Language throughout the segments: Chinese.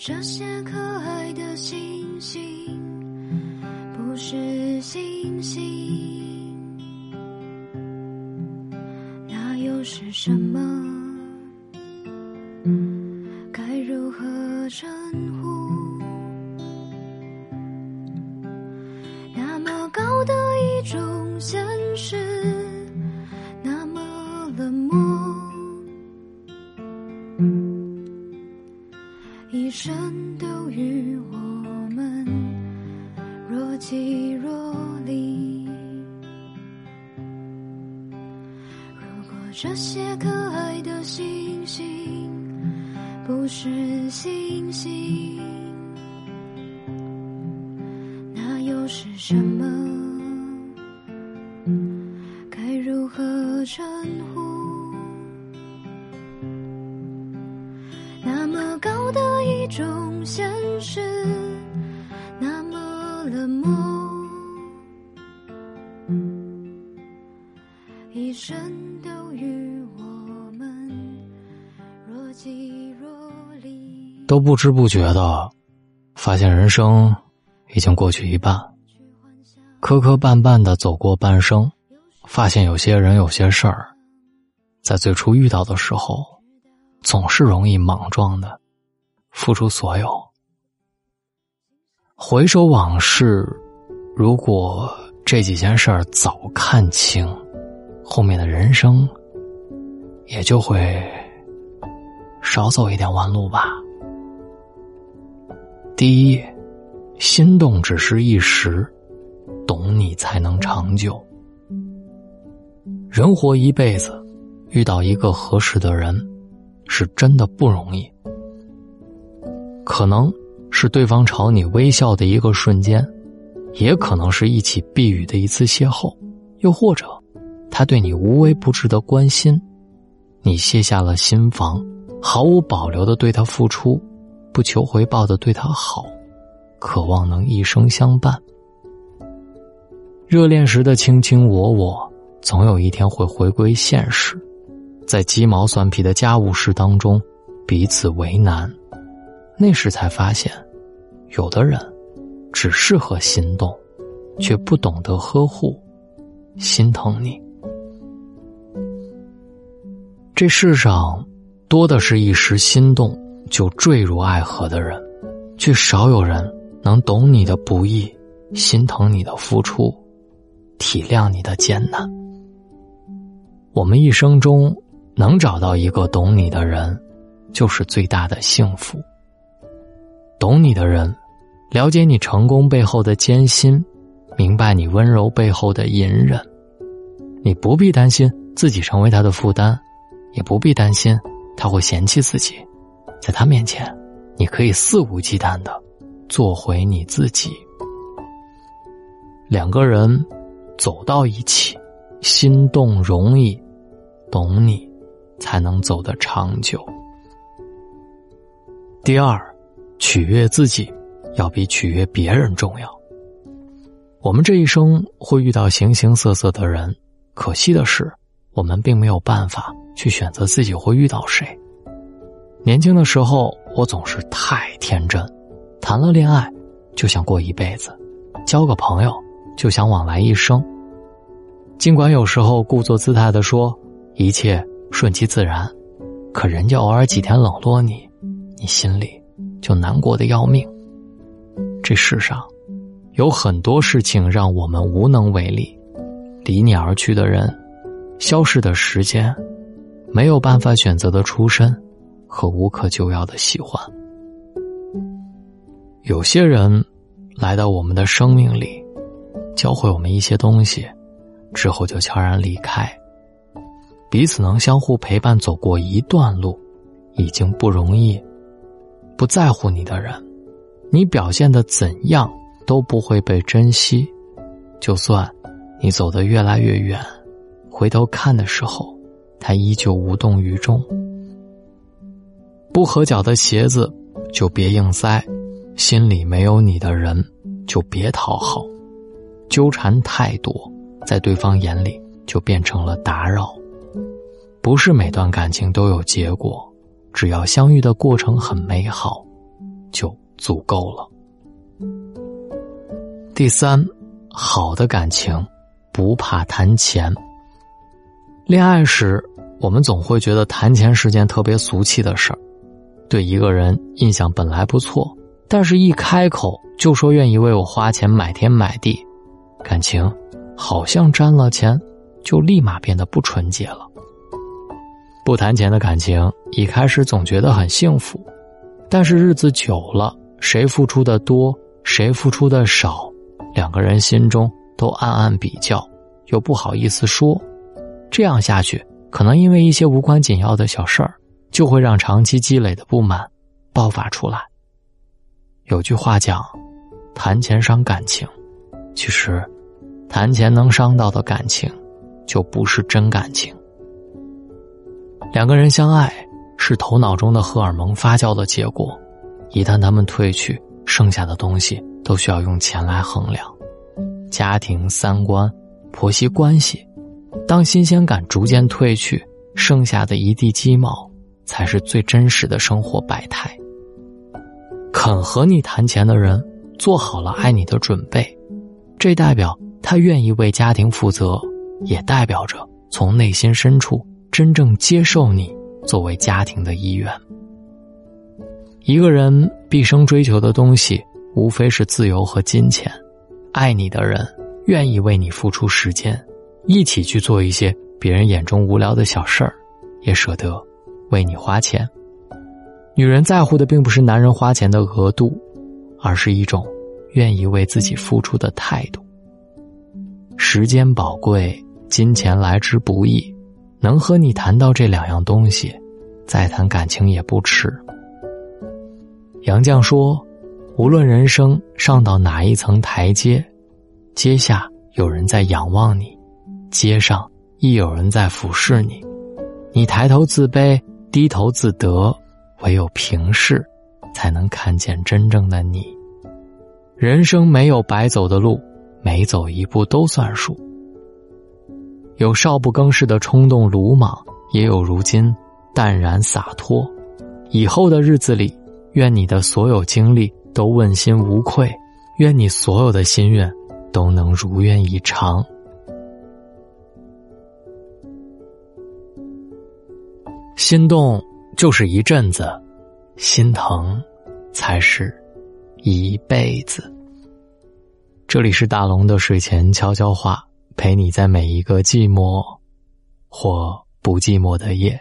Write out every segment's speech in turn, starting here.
这些可爱的星星不是星星，那又是什么？该如何称呼？那么高的一种现实，不是星星，那又是什么？该如何称呼？那么高的一种现实，那么冷漠，一生都与我们若即。都不知不觉的，发现人生已经过去一半，磕磕绊绊的走过半生，发现有些人、有些事儿，在最初遇到的时候，总是容易莽撞的付出所有。回首往事，如果这几件事儿早看清，后面的人生也就会少走一点弯路吧。第一，心动只是一时，懂你才能长久。人活一辈子，遇到一个合适的人，是真的不容易。可能是对方朝你微笑的一个瞬间，也可能是一起避雨的一次邂逅，又或者他对你无微不至的关心，你卸下了心防，毫无保留的对他付出。不求回报的对他好，渴望能一生相伴。热恋时的卿卿我我，总有一天会回归现实，在鸡毛蒜皮的家务事当中彼此为难。那时才发现，有的人只适合心动，却不懂得呵护、心疼你。这世上多的是一时心动。就坠入爱河的人，却少有人能懂你的不易，心疼你的付出，体谅你的艰难。我们一生中能找到一个懂你的人，就是最大的幸福。懂你的人，了解你成功背后的艰辛，明白你温柔背后的隐忍。你不必担心自己成为他的负担，也不必担心他会嫌弃自己。在他面前，你可以肆无忌惮的做回你自己。两个人走到一起，心动容易，懂你才能走得长久。第二，取悦自己要比取悦别人重要。我们这一生会遇到形形色色的人，可惜的是，我们并没有办法去选择自己会遇到谁。年轻的时候，我总是太天真，谈了恋爱就想过一辈子，交个朋友就想往来一生。尽管有时候故作姿态的说一切顺其自然，可人家偶尔几天冷落你，你心里就难过的要命。这世上有很多事情让我们无能为力，离你而去的人，消逝的时间，没有办法选择的出身。和无可救药的喜欢。有些人来到我们的生命里，教会我们一些东西，之后就悄然离开。彼此能相互陪伴走过一段路，已经不容易。不在乎你的人，你表现的怎样都不会被珍惜。就算你走得越来越远，回头看的时候，他依旧无动于衷。不合脚的鞋子，就别硬塞；心里没有你的人，就别讨好。纠缠太多，在对方眼里就变成了打扰。不是每段感情都有结果，只要相遇的过程很美好，就足够了。第三，好的感情不怕谈钱。恋爱时，我们总会觉得谈钱是件特别俗气的事儿。对一个人印象本来不错，但是一开口就说愿意为我花钱买天买地，感情好像沾了钱就立马变得不纯洁了。不谈钱的感情，一开始总觉得很幸福，但是日子久了，谁付出的多，谁付出的少。两个人心中都暗暗比较，又不好意思说，这样下去，可能因为一些无关紧要的小事儿，就会让长期积累的不满爆发出来。有句话讲：“谈钱伤感情。”其实，谈钱能伤到的感情，就不是真感情。两个人相爱是头脑中的荷尔蒙发酵的结果，一旦他们褪去，剩下的东西。都需要用钱来衡量，家庭、三观、婆媳关系。当新鲜感逐渐褪去，剩下的一地鸡毛，才是最真实的生活百态。肯和你谈钱的人，做好了爱你的准备，这代表他愿意为家庭负责，也代表着从内心深处真正接受你作为家庭的一员。一个人毕生追求的东西。无非是自由和金钱，爱你的人愿意为你付出时间，一起去做一些别人眼中无聊的小事儿，也舍得为你花钱。女人在乎的并不是男人花钱的额度，而是一种愿意为自己付出的态度。时间宝贵，金钱来之不易，能和你谈到这两样东西，再谈感情也不迟。杨绛说。无论人生上到哪一层台阶，阶下有人在仰望你，阶上亦有人在俯视你。你抬头自卑，低头自得，唯有平视，才能看见真正的你。人生没有白走的路，每走一步都算数。有少不更事的冲动鲁莽，也有如今淡然洒脱。以后的日子里，愿你的所有经历。都问心无愧，愿你所有的心愿都能如愿以偿。心动就是一阵子，心疼才是一辈子。这里是大龙的睡前悄悄话，陪你在每一个寂寞或不寂寞的夜，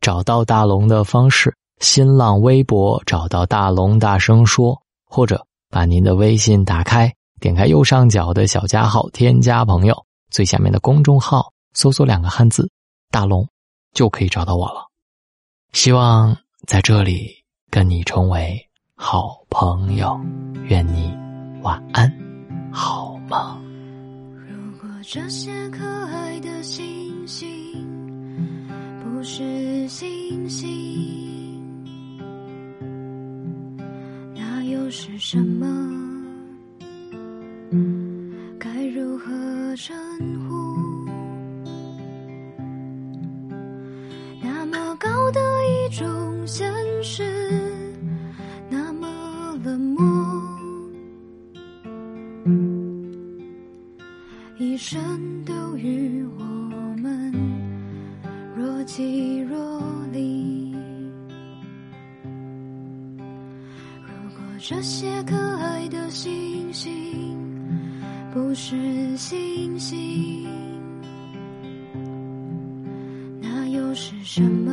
找到大龙的方式：新浪微博找到大龙，大声说。或者把您的微信打开，点开右上角的小加号，添加朋友，最下面的公众号搜索两个汉字“大龙”，就可以找到我了。希望在这里跟你成为好朋友，愿你晚安，好梦。如果这些可爱的星星不是星星。那又是什么？该如何称不是星星，那又是什么？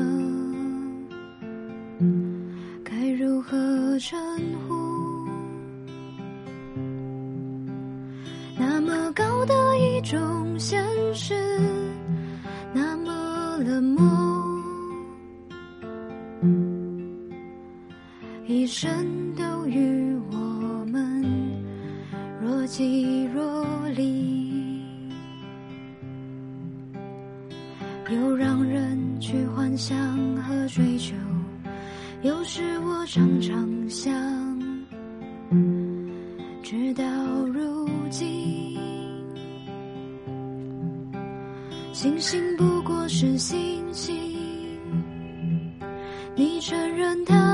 该如何称呼？那么高的一种现实，那么冷漠，一生都。与我若即若离，又让人去幻想和追求。有时我常常想，直到如今，星星不过是星星，你承认它。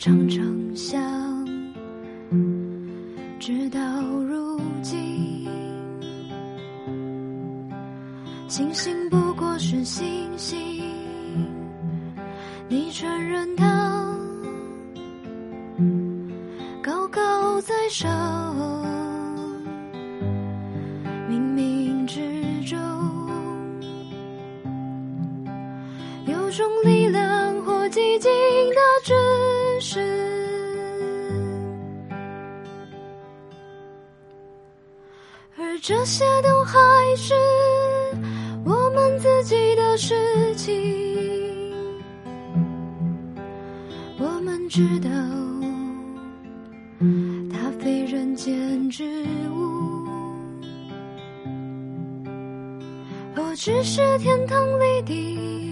常常想，直到如今，星星不过是星星，你承认它高高在上，冥冥之中。有种力量或寂静的真是，而这些都还是我们自己的事情。我们知道，它非人间之物，我只是天堂里的。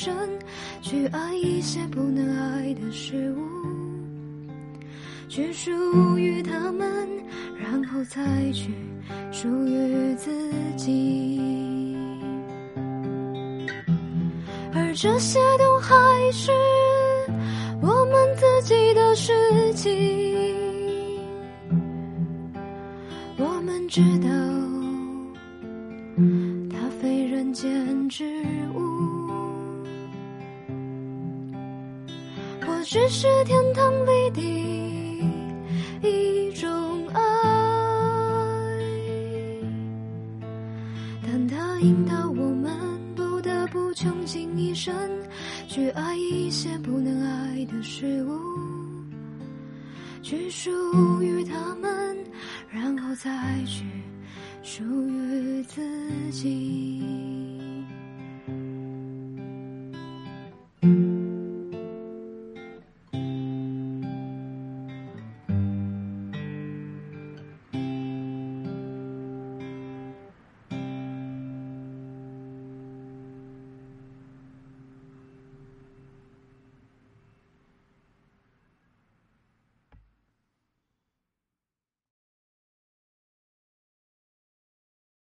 生去爱一些不能爱的事物，去属于他们，然后再去属于自己。而这些都还是我们自己的事情。我们知道，只是天堂里的一种爱，但它引导我们不得不穷尽一生去爱一些不能爱的事物，去属于他们。